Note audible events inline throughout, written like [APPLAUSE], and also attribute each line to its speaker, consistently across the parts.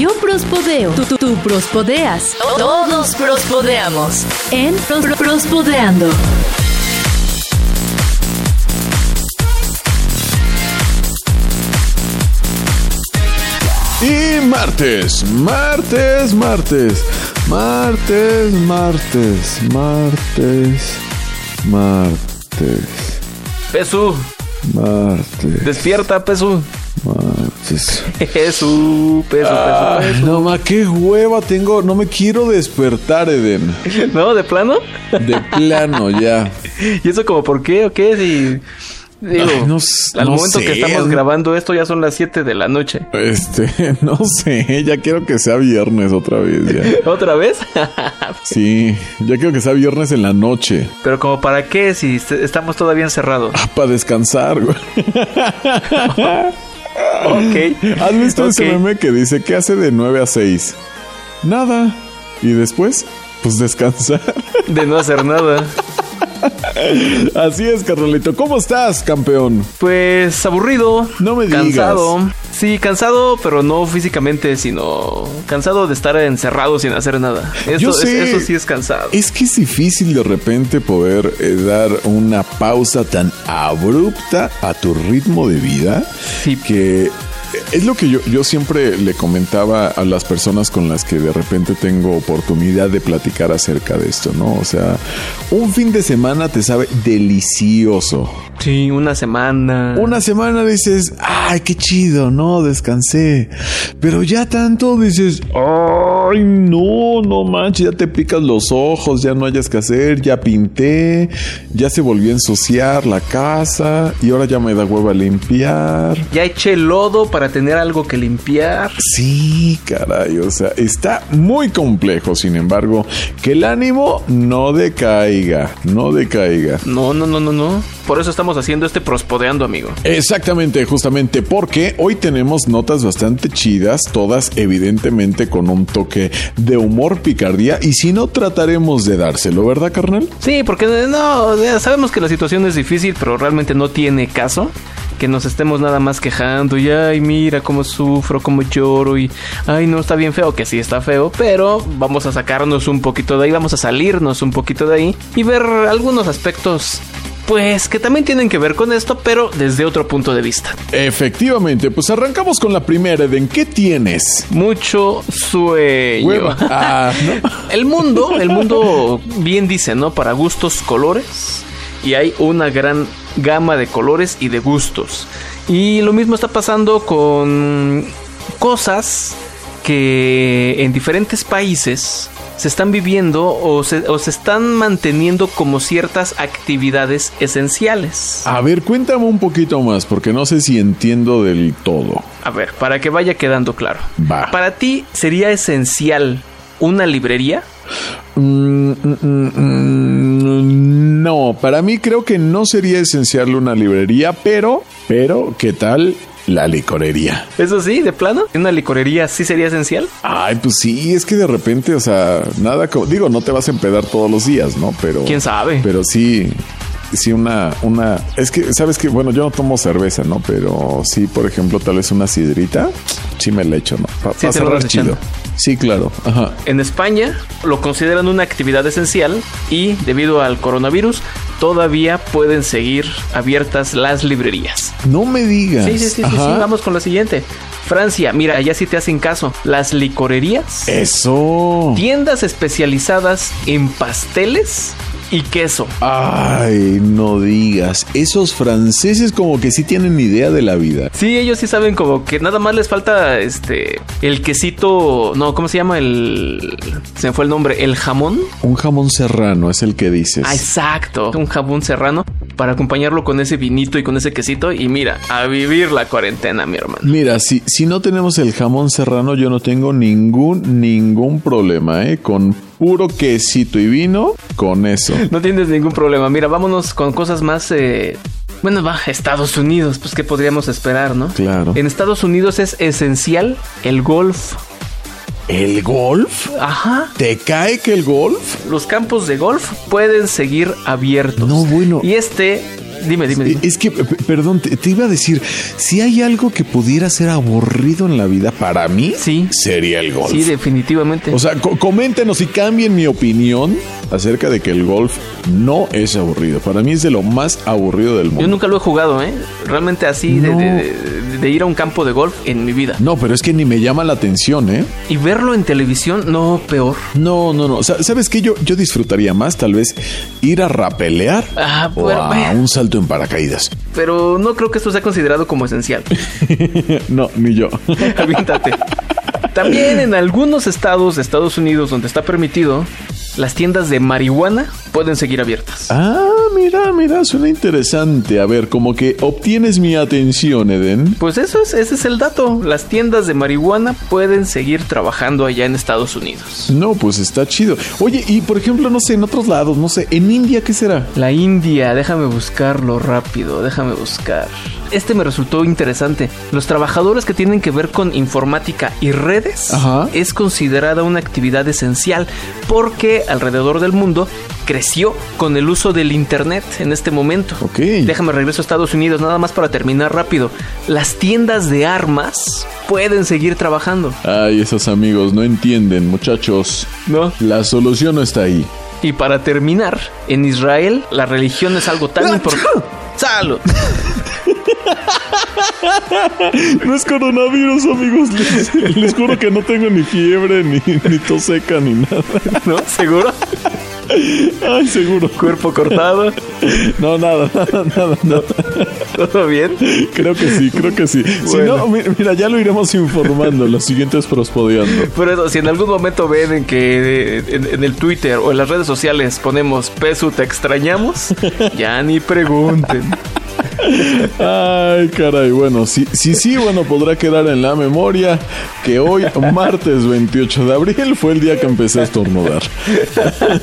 Speaker 1: Yo prospodeo. Tú, tú, tú prospodeas. Todos prospodeamos. En Pros- Prospodeando.
Speaker 2: Y martes, martes, martes, martes, martes, martes, martes,
Speaker 3: Pesu,
Speaker 2: martes,
Speaker 3: despierta, Pesu.
Speaker 2: martes.
Speaker 3: Pesu, Pesu,
Speaker 2: Ay,
Speaker 3: Pesu,
Speaker 2: no ma, qué hueva tengo. No me quiero despertar, Eden. [LAUGHS]
Speaker 3: ¿No? ¿De plano?
Speaker 2: De plano, ya. [LAUGHS]
Speaker 3: ¿Y eso como por qué o qué? Si... Digo,
Speaker 2: Ay, no s-
Speaker 3: al
Speaker 2: no
Speaker 3: momento
Speaker 2: sé.
Speaker 3: que estamos grabando esto ya son las 7 de la noche.
Speaker 2: Este, [LAUGHS] no sé, ya quiero que sea viernes otra vez, ya.
Speaker 3: ¿Otra vez?
Speaker 2: Sí, ya quiero que sea viernes en la noche.
Speaker 3: Pero como para qué si est- estamos todavía encerrados.
Speaker 2: Ah, para descansar, güey.
Speaker 3: Ok.
Speaker 2: ¿Has visto ese meme que dice que hace de 9 a 6? Nada. ¿Y después? Pues descansar.
Speaker 3: De no hacer nada. [LAUGHS]
Speaker 2: Así es, carnalito. ¿Cómo estás, campeón?
Speaker 3: Pues aburrido.
Speaker 2: No me digas.
Speaker 3: Cansado. Sí, cansado, pero no físicamente, sino cansado de estar encerrado sin hacer nada. Eso,
Speaker 2: Yo
Speaker 3: es- eso sí es cansado.
Speaker 2: Es que es difícil de repente poder eh, dar una pausa tan abrupta a tu ritmo de vida
Speaker 3: Sí.
Speaker 2: que es lo que yo, yo siempre le comentaba a las personas con las que de repente tengo oportunidad de platicar acerca de esto, ¿no? O sea, un fin de semana te sabe delicioso.
Speaker 3: Sí, una semana.
Speaker 2: Una semana dices, ay, qué chido, no, descansé. Pero ya tanto dices, ay, no, no manches, ya te picas los ojos, ya no hayas que hacer, ya pinté, ya se volvió a ensuciar la casa y ahora ya me da hueva limpiar.
Speaker 3: Ya eché lodo para tener algo que limpiar.
Speaker 2: Sí, caray, o sea, está muy complejo, sin embargo, que el ánimo no decaiga, no decaiga.
Speaker 3: No, no, no, no, no. Por eso estamos haciendo este prospodeando, amigo.
Speaker 2: Exactamente, justamente porque hoy tenemos notas bastante chidas, todas evidentemente con un toque de humor picardía y si no trataremos de dárselo, ¿verdad, carnal?
Speaker 3: Sí, porque no, sabemos que la situación es difícil, pero realmente no tiene caso que nos estemos nada más quejando y ay, mira cómo sufro, cómo lloro y ay, no está bien feo, que sí está feo, pero vamos a sacarnos un poquito de ahí, vamos a salirnos un poquito de ahí y ver algunos aspectos pues que también tienen que ver con esto, pero desde otro punto de vista.
Speaker 2: Efectivamente, pues arrancamos con la primera, Eden, ¿qué tienes?
Speaker 3: Mucho sueño. [LAUGHS]
Speaker 2: Ah, ¿no?
Speaker 3: El mundo, el mundo bien dice, ¿no? Para gustos, colores. Y hay una gran gama de colores y de gustos. Y lo mismo está pasando con cosas que en diferentes países se están viviendo o se, o se están manteniendo como ciertas actividades esenciales.
Speaker 2: A ver, cuéntame un poquito más, porque no sé si entiendo del todo.
Speaker 3: A ver, para que vaya quedando claro.
Speaker 2: Va.
Speaker 3: Para ti sería esencial una librería.
Speaker 2: Mm, mm, mm, mm, no, para mí creo que no sería esencial una librería, pero, pero, ¿qué tal la licorería?
Speaker 3: Eso sí, de plano. ¿Una licorería sí sería esencial?
Speaker 2: Ay, pues sí, es que de repente, o sea, nada como, digo, no te vas a empedar todos los días, ¿no? Pero.
Speaker 3: ¿Quién sabe?
Speaker 2: Pero sí, sí una, una, es que, sabes que, bueno, yo no tomo cerveza, ¿no? Pero sí, por ejemplo, tal vez una sidrita, sí me la echo, ¿no? Para
Speaker 3: Sí,
Speaker 2: cerrar chido.
Speaker 3: echando.
Speaker 2: Sí, claro, ajá.
Speaker 3: En España lo consideran una actividad esencial y debido al coronavirus todavía pueden seguir abiertas las librerías.
Speaker 2: No me digas.
Speaker 3: Sí, sí, sí, sí, sí, vamos con la siguiente. Francia, mira, allá sí te hacen caso. Las licorerías,
Speaker 2: Eso.
Speaker 3: tiendas especializadas en pasteles y queso.
Speaker 2: Ay, no digas. Esos franceses como que sí tienen idea de la vida.
Speaker 3: Sí, ellos sí saben como que nada más les falta este el quesito, no, ¿cómo se llama el se me fue el nombre, el jamón?
Speaker 2: Un jamón serrano es el que dices.
Speaker 3: Ah, exacto, un jamón serrano para acompañarlo con ese vinito y con ese quesito y mira, a vivir la cuarentena, mi hermano.
Speaker 2: Mira, si, si no tenemos el jamón serrano, yo no tengo ningún, ningún problema, ¿eh? Con puro quesito y vino, con eso.
Speaker 3: No tienes ningún problema. Mira, vámonos con cosas más eh, Bueno, va, Estados Unidos, pues qué podríamos esperar, ¿no?
Speaker 2: Claro.
Speaker 3: En Estados Unidos es esencial el golf.
Speaker 2: ¿El golf?
Speaker 3: Ajá.
Speaker 2: ¿Te cae que el golf?
Speaker 3: Los campos de golf pueden seguir abiertos.
Speaker 2: No, bueno.
Speaker 3: Y este Dime, dime, dime.
Speaker 2: Es que, perdón, te, te iba a decir, si hay algo que pudiera ser aburrido en la vida para mí,
Speaker 3: Sí.
Speaker 2: sería el golf.
Speaker 3: Sí, definitivamente.
Speaker 2: O sea, co- coméntenos y cambien mi opinión acerca de que el golf no es aburrido. Para mí es de lo más aburrido del mundo.
Speaker 3: Yo nunca lo he jugado, ¿eh? Realmente así de,
Speaker 2: No.
Speaker 3: de- de- de ir a un campo de golf en mi vida.
Speaker 2: No, pero es que ni me llama la atención, ¿eh?
Speaker 3: Y verlo en televisión, no, peor.
Speaker 2: No, no, no. O sea, ¿Sabes qué? Yo, yo disfrutaría más tal vez ir a rapelear
Speaker 3: Ah,
Speaker 2: o
Speaker 3: bueno,
Speaker 2: a
Speaker 3: bueno.
Speaker 2: un salto en paracaídas.
Speaker 3: Pero no creo que esto sea considerado como esencial. [LAUGHS]
Speaker 2: no, ni yo. [LAUGHS]
Speaker 3: Aviéntate. También en algunos estados de Estados Unidos donde está permitido, las tiendas de marihuana pueden seguir abiertas.
Speaker 2: ah, mira, mira, suena interesante. A ver, como que obtienes mi atención, Eden.
Speaker 3: Pues eso es, ese es el dato. Las tiendas de marihuana pueden seguir trabajando allá en Estados Unidos.
Speaker 2: No, pues está chido. Oye, y por ejemplo, no sé, en otros lados, no sé, en India, ¿qué será?
Speaker 3: La India, déjame buscarlo rápido, déjame buscar. Este me resultó interesante. Los trabajadores que tienen que ver con informática y redes
Speaker 2: Ajá.
Speaker 3: es considerada una actividad esencial porque alrededor del mundo creció con el uso del internet en este momento.
Speaker 2: Ok.
Speaker 3: Déjame regreso a Estados Unidos nada más para terminar rápido. Las tiendas de armas pueden seguir trabajando.
Speaker 2: Ay, esos amigos no entienden, muchachos.
Speaker 3: ¿No?
Speaker 2: La solución no está ahí.
Speaker 3: Y para terminar, en Israel la religión es algo tan importante. ¡Salud! [LAUGHS]
Speaker 2: No es coronavirus, amigos. Les, les juro que no tengo ni fiebre, ni, ni tos seca, ni nada.
Speaker 3: ¿No? ¿Seguro?
Speaker 2: Ay, seguro.
Speaker 3: Cuerpo cortado.
Speaker 2: No, nada, nada, nada, nada.
Speaker 3: ¿Todo bien?
Speaker 2: Creo que sí, creo que sí. Si
Speaker 3: Bueno.
Speaker 2: no, mi- mira, ya lo iremos informando en los siguientes prospodeando.
Speaker 3: Por eso, si en algún momento ven en que en, en el Twitter o en las redes sociales ponemos Pesu te extrañamos, ya ni pregunten.
Speaker 2: Ay, caray. Bueno, sí, sí, sí, bueno, podrá quedar en la memoria que hoy, martes 28 de abril, fue el día que empecé a estornudar.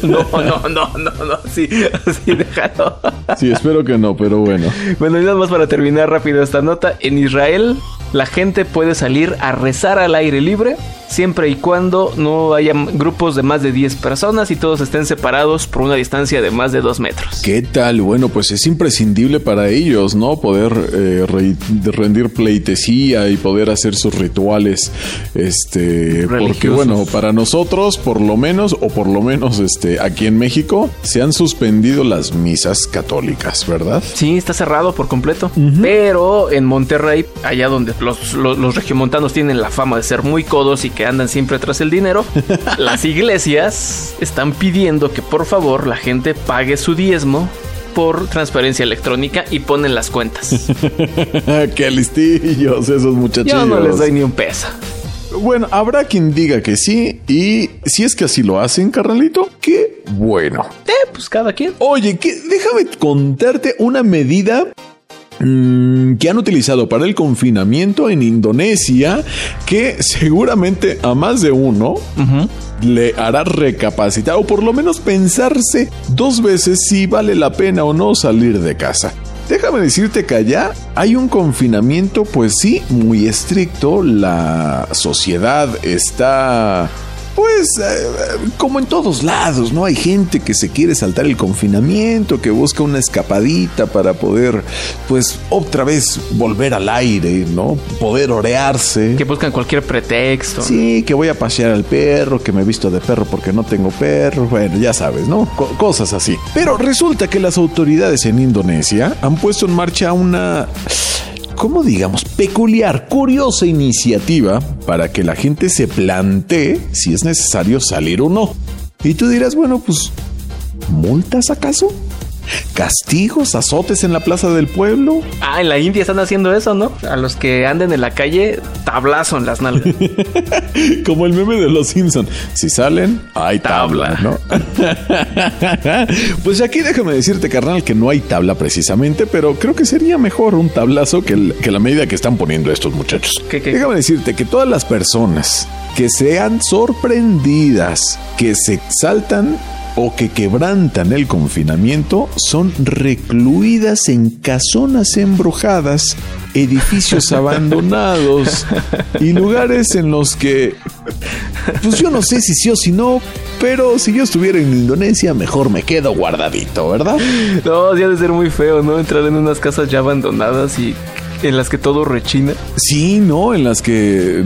Speaker 3: No, no, no, no, no, sí, sí, déjalo.
Speaker 2: Sí, espero que no, pero bueno.
Speaker 3: Bueno, y nada más para terminar rápido esta nota, en Israel la gente puede salir a rezar al aire libre siempre y cuando no haya grupos de más de 10 personas y todos estén separados por una distancia de más de 2 metros.
Speaker 2: ¿Qué tal? Bueno, pues es imprescindible para ellos, ¿no? Poder eh, re- rendir pleitesía y poder hacer sus rituales, este, porque bueno, para nosotros, por lo menos, o por lo menos, este, aquí en México, se han suspendido las misas católicas, ¿verdad?
Speaker 3: Sí, está cerrado por completo. Pero en Monterrey, allá donde los, los, los regiomontanos tienen la fama de ser muy codos y que andan siempre tras el dinero, [LAUGHS] las iglesias están pidiendo que por favor la gente pague su diezmo por transferencia electrónica y ponen las cuentas. [LAUGHS]
Speaker 2: Qué listillos esos muchachos.
Speaker 3: Yo no les doy ni un peso.
Speaker 2: Bueno, habrá quien diga que sí, y si es que así lo hacen, carnalito, qué bueno.
Speaker 3: Eh, pues cada quien.
Speaker 2: Oye, que, déjame contarte una medida que han utilizado para el confinamiento en Indonesia que seguramente a más de uno le hará recapacitar o por lo menos pensarse dos veces si vale la pena o no salir de casa. Déjame decirte que allá hay un confinamiento, pues sí, muy estricto. La sociedad está pues eh, como en todos lados, ¿no? Hay gente que se quiere saltar el confinamiento, que busca una escapadita para poder, pues, otra vez volver al aire, ¿no? Poder orearse.
Speaker 3: Que buscan cualquier pretexto.
Speaker 2: Sí, que voy a pasear al perro, que me he visto de perro porque no tengo perro, bueno, ya sabes, ¿no? Co- cosas así. Pero resulta que las autoridades en Indonesia han puesto en marcha una... ¿Cómo digamos? Peculiar, curiosa iniciativa para que la gente se plantee si es necesario salir o no. Y tú dirás, bueno, pues, ¿multas acaso? ¿Castigos, azotes en la plaza del pueblo?
Speaker 3: Ah, en la India están haciendo eso, ¿no? A los que anden en la calle, tablazo en las nalgas. [LAUGHS]
Speaker 2: Como el meme de los Simpson. Si salen, hay tabla,
Speaker 3: Tabla.
Speaker 2: ¿no? [LAUGHS] pues aquí déjame decirte, carnal, que no hay tabla precisamente, pero creo que sería mejor un tablazo que, el- que la medida que están poniendo estos muchachos.
Speaker 3: ¿Qué, qué?
Speaker 2: Déjame decirte que todas las personas que sean sorprendidas, que se saltan o que quebrantan el confinamiento son recluidas en casonas embrujadas, edificios [LAUGHS] abandonados y lugares en los que, pues yo no sé si sí o si no, pero si yo estuviera en Indonesia, mejor me quedo guardadito, ¿verdad?
Speaker 3: No, ya de ser muy feo, ¿no? Entrar en unas casas ya abandonadas y en las que todo rechina.
Speaker 2: Sí, ¿no? En las que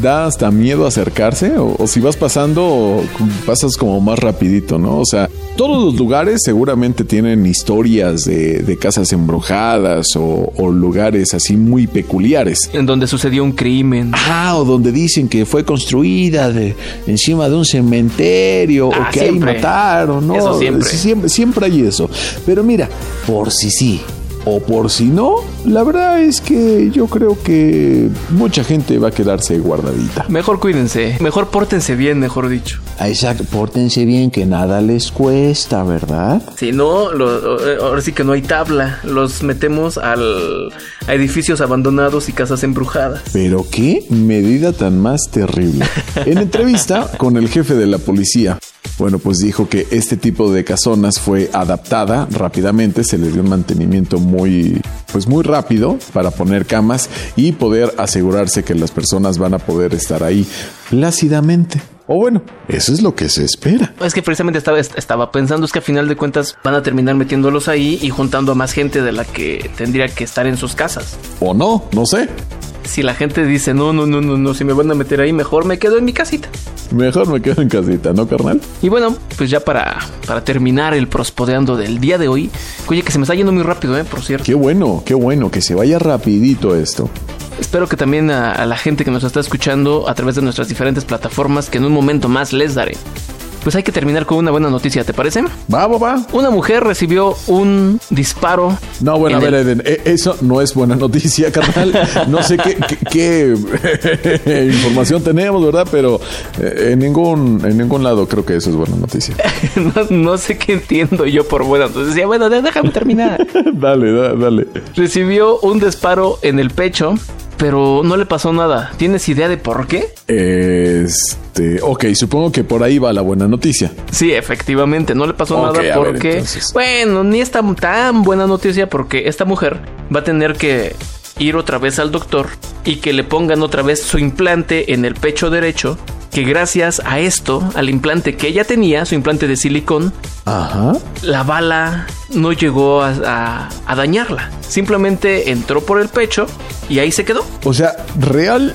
Speaker 2: da hasta miedo acercarse o, o si vas pasando, pasas como más rapidito, ¿no? O sea, todos los lugares seguramente tienen historias de, de casas embrujadas o, o lugares así muy peculiares.
Speaker 3: En donde sucedió un crimen.
Speaker 2: Ah, o donde dicen que fue construida de, encima de un cementerio
Speaker 3: Ah,
Speaker 2: o que
Speaker 3: siempre.
Speaker 2: ahí mataron, ¿no?
Speaker 3: Eso siempre.
Speaker 2: Sí, siempre. Siempre hay eso. Pero mira, por si sí o por si no, la verdad es que yo creo que mucha gente va a quedarse guardadita.
Speaker 3: Mejor cuídense, mejor pórtense bien, mejor dicho.
Speaker 2: Exacto, pórtense bien que nada les cuesta, ¿verdad?
Speaker 3: Si no, lo- eh, ahora sí que no hay tabla. Los metemos al, a edificios abandonados y casas embrujadas.
Speaker 2: Pero qué medida tan más terrible. En entrevista con el jefe de la policía, bueno, pues dijo que este tipo de casonas fue adaptada rápidamente, se le dio un mantenimiento muy, pues muy rápido para poner camas y poder asegurarse que las personas van a poder estar ahí plácidamente. O bueno, eso es lo que se espera.
Speaker 3: Es que precisamente estaba, estaba pensando, es que a final de cuentas van a terminar metiéndolos ahí y juntando a más gente de la que tendría que estar en sus casas.
Speaker 2: O no, no sé.
Speaker 3: Si la gente dice, no, no, no, no, no, si me van a meter ahí, mejor me quedo en mi casita.
Speaker 2: Mejor me quedo en casita, ¿no, carnal?
Speaker 3: Y bueno, pues ya para, para terminar el prospodeando del día de hoy, oye, que se me está yendo muy rápido, ¿eh? Por cierto.
Speaker 2: Qué bueno, qué bueno, que se vaya rapidito esto.
Speaker 3: Espero que también a, a la gente que nos está escuchando a través de nuestras diferentes plataformas, que en un momento más les daré. Pues hay que terminar con una buena noticia, ¿te parece?
Speaker 2: Va, va, va.
Speaker 3: Una mujer recibió un disparo.
Speaker 2: No, bueno, a ver,
Speaker 3: el-
Speaker 2: Eden, eh, eso no es buena noticia, [LAUGHS] carnal. No sé qué, qué- qué [LAUGHS] información tenemos, ¿verdad? Pero eh, en ningún en ningún lado creo que eso es buena noticia. [LAUGHS]
Speaker 3: no, no sé qué entiendo yo por buena noticia. Bueno, déjame terminar.
Speaker 2: dale, da- dale.
Speaker 3: Recibió un disparo en el pecho, pero no le pasó nada. ¿Tienes idea de por qué?
Speaker 2: Este, ok, supongo que por ahí va la buena noticia.
Speaker 3: Sí, efectivamente, no le pasó nada porque, bueno, ni es tan, tan buena noticia porque esta mujer va a tener que ir otra vez al doctor y que le pongan otra vez su implante en el pecho derecho, que gracias a esto, al implante que ella tenía, su implante de silicón,
Speaker 2: Ajá.
Speaker 3: la bala no llegó a, a- a dañarla. Simplemente entró por el pecho y ahí se quedó.
Speaker 2: O sea, real,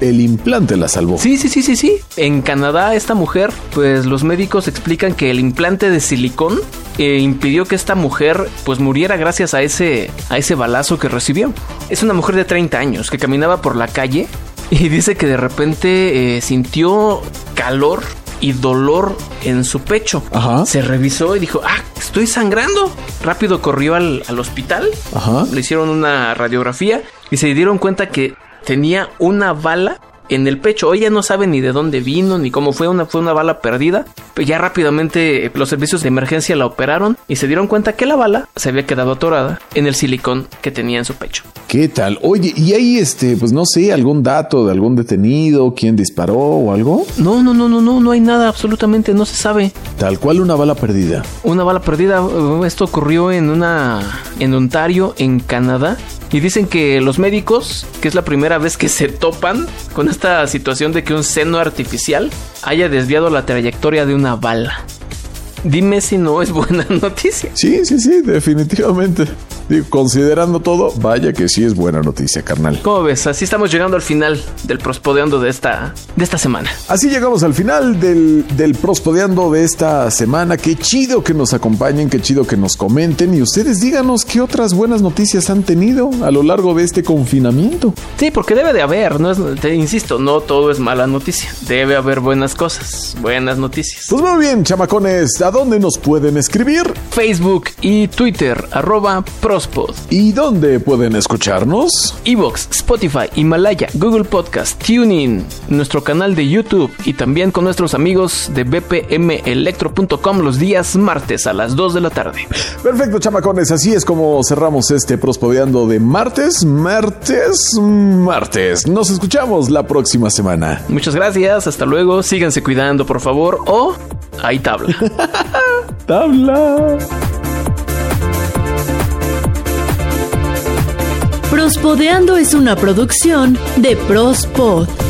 Speaker 2: el implante la salvó.
Speaker 3: Sí, sí, sí, sí, sí. En Canadá, esta mujer, pues los médicos explican que el implante de silicón eh, impidió que esta mujer pues muriera gracias a ese, a ese balazo que recibió. Es una mujer de 30 años que caminaba por la calle y dice que de repente eh, sintió calor y dolor en su pecho.
Speaker 2: Ajá.
Speaker 3: Se revisó y dijo, ah, estoy sangrando. Rápido corrió al, al hospital.
Speaker 2: Ajá.
Speaker 3: Le hicieron una radiografía y se dieron cuenta que tenía una bala en el pecho. Ella no sabe ni de dónde vino ni cómo fue una fue una bala perdida. Pero ya rápidamente eh, los servicios de emergencia la operaron y se dieron cuenta que la bala se había quedado atorada en el silicón que tenía en su pecho.
Speaker 2: ¿Qué tal? Oye, ¿y hay este, pues no sé, algún dato de algún detenido, quién disparó o algo?
Speaker 3: No, no, no, no, no, no hay nada absolutamente, no se sabe.
Speaker 2: Tal cual una bala perdida.
Speaker 3: Una bala perdida. uh, Esto ocurrió en una en Ontario, en Canadá. Y dicen que los médicos, que es la primera vez que se topan con esta situación de que un seno artificial haya desviado la trayectoria de una bala. Dime si no es buena [LAUGHS] noticia.
Speaker 2: Sí, sí, sí, definitivamente. Digo, considerando todo, vaya que sí es buena noticia, carnal.
Speaker 3: ¿Cómo ves? Así estamos llegando al final del prospodeando de esta, de esta semana.
Speaker 2: Así llegamos al final del, del prospodeando de esta semana. Qué chido que nos acompañen, qué chido que nos comenten y ustedes díganos qué otras buenas noticias han tenido a lo largo de este confinamiento.
Speaker 3: Sí, porque debe de haber, no es, te insisto, no todo es mala noticia. Debe haber buenas cosas, buenas noticias.
Speaker 2: Pues muy bien, chamacones, ¿a dónde nos pueden escribir?
Speaker 3: Facebook y Twitter, arroba
Speaker 2: ¿Y dónde pueden escucharnos?
Speaker 3: Evox, Spotify, Himalaya, Google Podcast, TuneIn, nuestro canal de YouTube y también con nuestros amigos de bpmelectro.com los días martes a las 2 de la tarde.
Speaker 2: Perfecto, chamacones, así es como cerramos este prospodeando de martes, martes, martes. Nos escuchamos la próxima semana.
Speaker 3: Muchas gracias, hasta luego, síganse cuidando por favor o hay tabla. [LAUGHS]
Speaker 2: ¡Tabla!
Speaker 1: Prospodeando es una producción de Prospod.